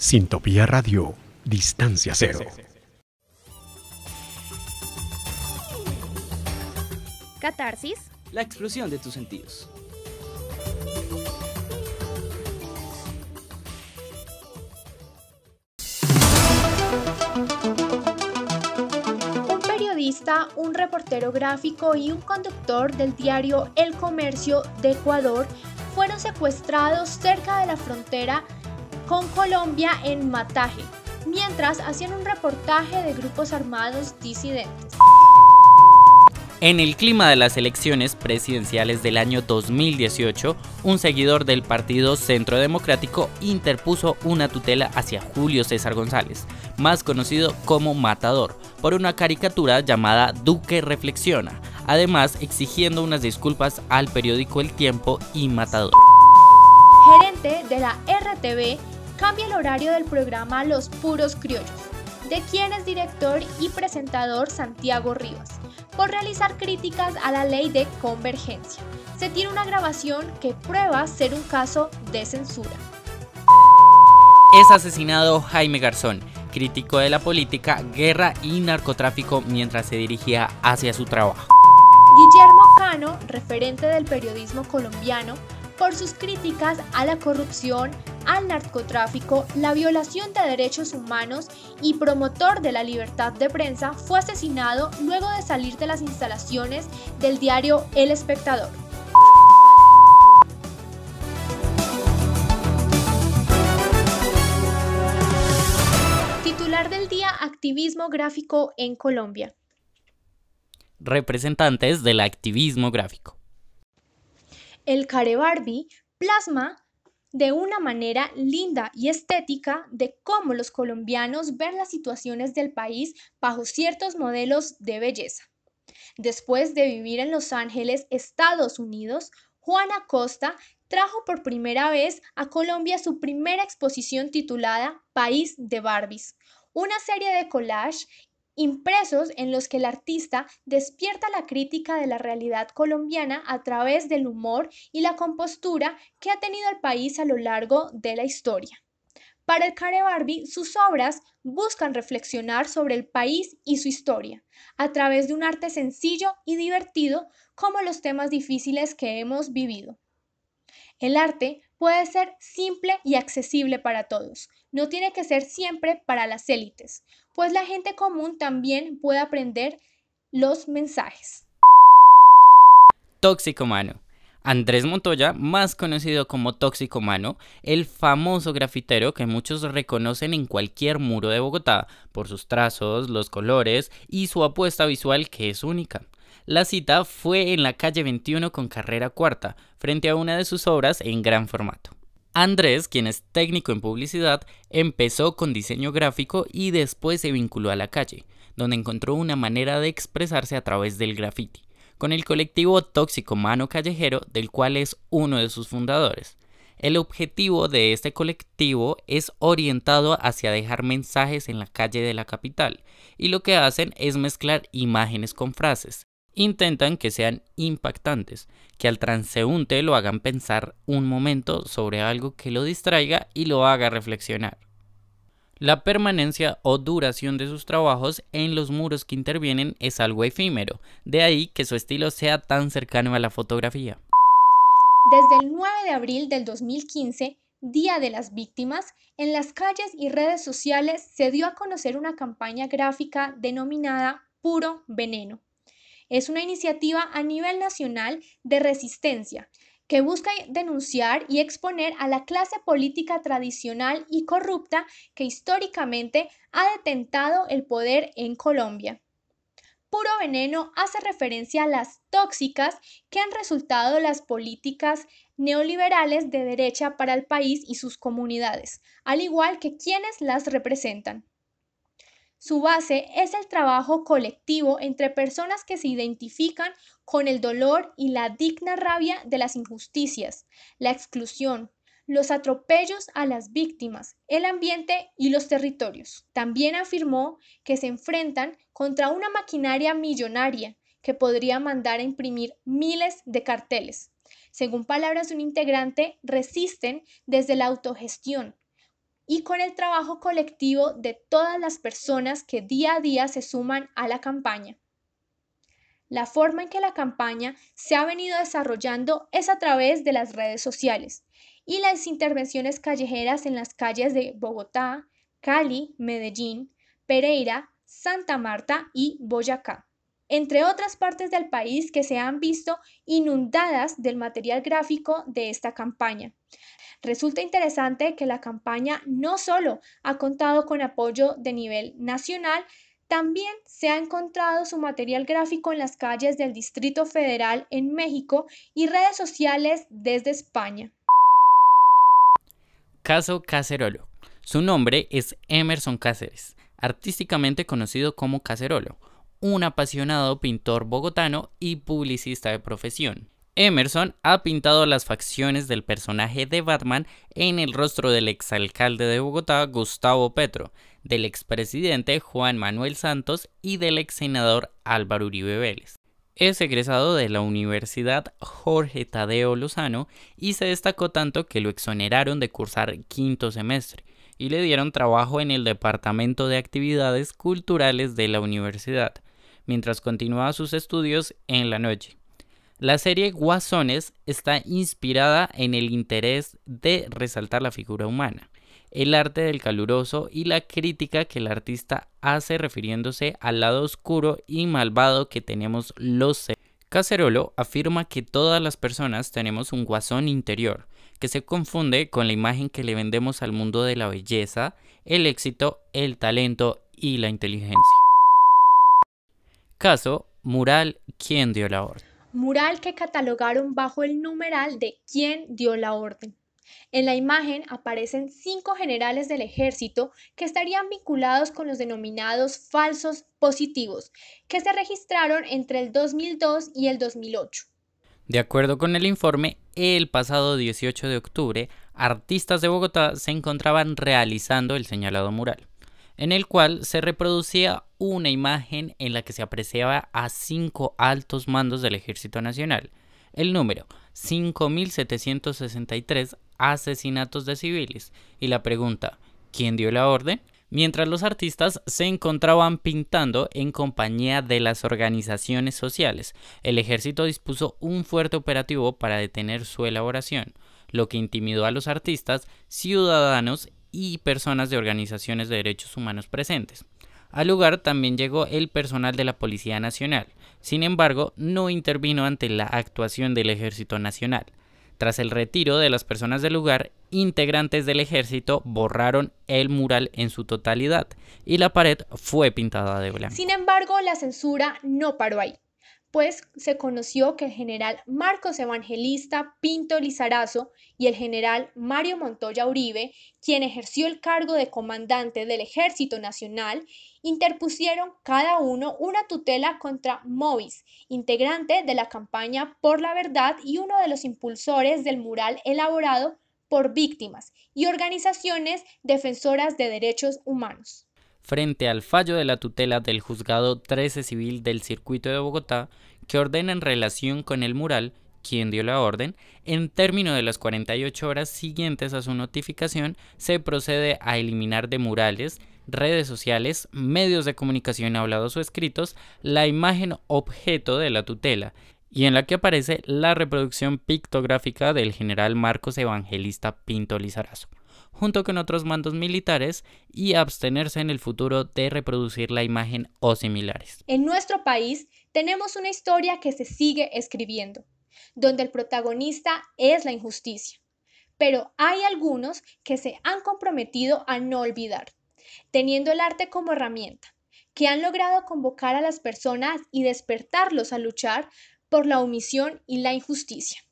Sintopía Radio, Distancia Cero. Catarsis. La explosión de tus sentidos. Un periodista, un reportero gráfico y un conductor del diario El Comercio de Ecuador fueron secuestrados cerca de la frontera con Colombia en Mataje, mientras hacían un reportaje de grupos armados disidentes. En el clima de las elecciones presidenciales del año 2018, un seguidor del partido Centro Democrático interpuso una tutela hacia Julio César González, más conocido como Matador, por una caricatura llamada Duque Reflexiona, además exigiendo unas disculpas al periódico El Tiempo y Matador. Gerente de la RTV cambia el horario del programa Los Puros Criollos, de quien es director y presentador Santiago Rivas por realizar críticas a la ley de convergencia. Se tiene una grabación que prueba ser un caso de censura. Es asesinado Jaime Garzón, crítico de la política, guerra y narcotráfico mientras se dirigía hacia su trabajo. Guillermo Cano, referente del periodismo colombiano, por sus críticas a la corrupción, al narcotráfico, la violación de derechos humanos y promotor de la libertad de prensa, fue asesinado luego de salir de las instalaciones del diario El Espectador. Titular del día Activismo Gráfico en Colombia. Representantes del activismo gráfico. El care Barbie plasma de una manera linda y estética de cómo los colombianos ven las situaciones del país bajo ciertos modelos de belleza. Después de vivir en Los Ángeles, Estados Unidos, Juana Costa trajo por primera vez a Colombia su primera exposición titulada País de Barbies, una serie de collage impresos en los que el artista despierta la crítica de la realidad colombiana a través del humor y la compostura que ha tenido el país a lo largo de la historia. Para el Care Barbie, sus obras buscan reflexionar sobre el país y su historia, a través de un arte sencillo y divertido como los temas difíciles que hemos vivido. El arte puede ser simple y accesible para todos, no tiene que ser siempre para las élites, pues la gente común también puede aprender los mensajes. Tóxico Mano. Andrés Montoya, más conocido como Tóxico Mano, el famoso grafitero que muchos reconocen en cualquier muro de Bogotá por sus trazos, los colores y su apuesta visual que es única. La cita fue en la calle 21 con carrera cuarta, frente a una de sus obras en gran formato. Andrés, quien es técnico en publicidad, empezó con diseño gráfico y después se vinculó a la calle, donde encontró una manera de expresarse a través del graffiti, con el colectivo Tóxico Mano Callejero, del cual es uno de sus fundadores. El objetivo de este colectivo es orientado hacia dejar mensajes en la calle de la capital, y lo que hacen es mezclar imágenes con frases, intentan que sean impactantes, que al transeúnte lo hagan pensar un momento sobre algo que lo distraiga y lo haga reflexionar. La permanencia o duración de sus trabajos en los muros que intervienen es algo efímero, de ahí que su estilo sea tan cercano a la fotografía. Desde el 9 de abril del 2015, Día de las Víctimas, en las calles y redes sociales se dio a conocer una campaña gráfica denominada Puro Veneno es una iniciativa a nivel nacional de resistencia que busca denunciar y exponer a la clase política tradicional y corrupta que históricamente ha detentado el poder en Colombia. Puro veneno hace referencia a las tóxicas que han resultado las políticas neoliberales de derecha para el país y sus comunidades, al igual que quienes las representan. Su base es el trabajo colectivo entre personas que se identifican con el dolor y la digna rabia de las injusticias, la exclusión, los atropellos a las víctimas, el ambiente y los territorios. También afirmó que se enfrentan contra una maquinaria millonaria que podría mandar a imprimir miles de carteles. Según palabras de un integrante, resisten desde la autogestión, y con el trabajo colectivo de todas las personas que día a día se suman a la campaña. La forma en que la campaña se ha venido desarrollando es a través de las redes sociales y las intervenciones callejeras en las calles de Bogotá, Cali, Medellín, Pereira, Santa Marta y Boyacá, entre otras partes del país que se han visto inundadas del material gráfico de esta campaña. Resulta interesante que la campaña no solo ha contado con apoyo de nivel nacional, también se ha encontrado su material gráfico en las calles del Distrito Federal en México y redes sociales desde España. Caso Cacerolo. Su nombre es Emerson Cáceres, artísticamente conocido como Cacerolo, un apasionado pintor bogotano y publicista de profesión. Emerson ha pintado las facciones del personaje de Batman en el rostro del exalcalde de Bogotá, Gustavo Petro, del expresidente Juan Manuel Santos y del ex senador Álvaro Uribe Vélez. Es egresado de la Universidad Jorge Tadeo Lozano y se destacó tanto que lo exoneraron de cursar quinto semestre y le dieron trabajo en el Departamento de Actividades Culturales de la universidad, mientras continuaba sus estudios en la noche. La serie Guasones está inspirada en el interés de resaltar la figura humana, el arte del caluroso y la crítica que el artista hace refiriéndose al lado oscuro y malvado que tenemos los seres. Cacerolo afirma que todas las personas tenemos un guasón interior, que se confunde con la imagen que le vendemos al mundo de la belleza, el éxito, el talento y la inteligencia. Caso Mural, ¿quién dio la orden? mural que catalogaron bajo el numeral de quién dio la orden. En la imagen aparecen cinco generales del ejército que estarían vinculados con los denominados falsos positivos, que se registraron entre el 2002 y el 2008. De acuerdo con el informe, el pasado 18 de octubre, artistas de Bogotá se encontraban realizando el señalado mural en el cual se reproducía una imagen en la que se apreciaba a cinco altos mandos del Ejército Nacional. El número 5.763 asesinatos de civiles y la pregunta ¿quién dio la orden? Mientras los artistas se encontraban pintando en compañía de las organizaciones sociales, el ejército dispuso un fuerte operativo para detener su elaboración, lo que intimidó a los artistas, ciudadanos y personas de organizaciones de derechos humanos presentes. Al lugar también llegó el personal de la Policía Nacional. Sin embargo, no intervino ante la actuación del Ejército Nacional. Tras el retiro de las personas del lugar, integrantes del ejército borraron el mural en su totalidad y la pared fue pintada de blanco. Sin embargo, la censura no paró ahí pues se conoció que el general Marcos Evangelista Pinto Lizarazo y el general Mario Montoya Uribe, quien ejerció el cargo de comandante del Ejército Nacional, interpusieron cada uno una tutela contra Movis, integrante de la campaña por la verdad y uno de los impulsores del mural elaborado por víctimas y organizaciones defensoras de derechos humanos frente al fallo de la tutela del Juzgado 13 Civil del Circuito de Bogotá, que ordena en relación con el mural quien dio la orden, en término de las 48 horas siguientes a su notificación, se procede a eliminar de murales, redes sociales, medios de comunicación hablados o escritos, la imagen objeto de la tutela, y en la que aparece la reproducción pictográfica del general Marcos Evangelista Pinto Lizarazo junto con otros mandos militares y abstenerse en el futuro de reproducir la imagen o similares. En nuestro país tenemos una historia que se sigue escribiendo, donde el protagonista es la injusticia. Pero hay algunos que se han comprometido a no olvidar, teniendo el arte como herramienta, que han logrado convocar a las personas y despertarlos a luchar por la omisión y la injusticia.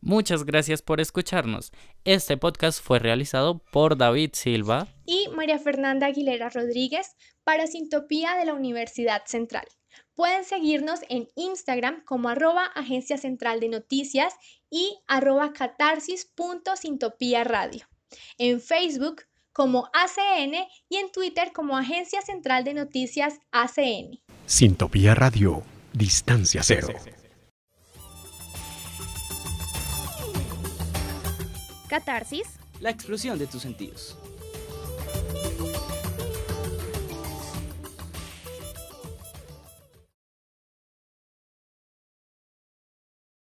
Muchas gracias por escucharnos. Este podcast fue realizado por David Silva y María Fernanda Aguilera Rodríguez para Sintopía de la Universidad Central. Pueden seguirnos en Instagram como arroba Agencia Central de Noticias y arroba catarsis.sintopía radio. En Facebook como ACN y en Twitter como Agencia Central de Noticias ACN. Sintopía Radio, Distancia Cero. Catarsis. La explosión de tus sentidos.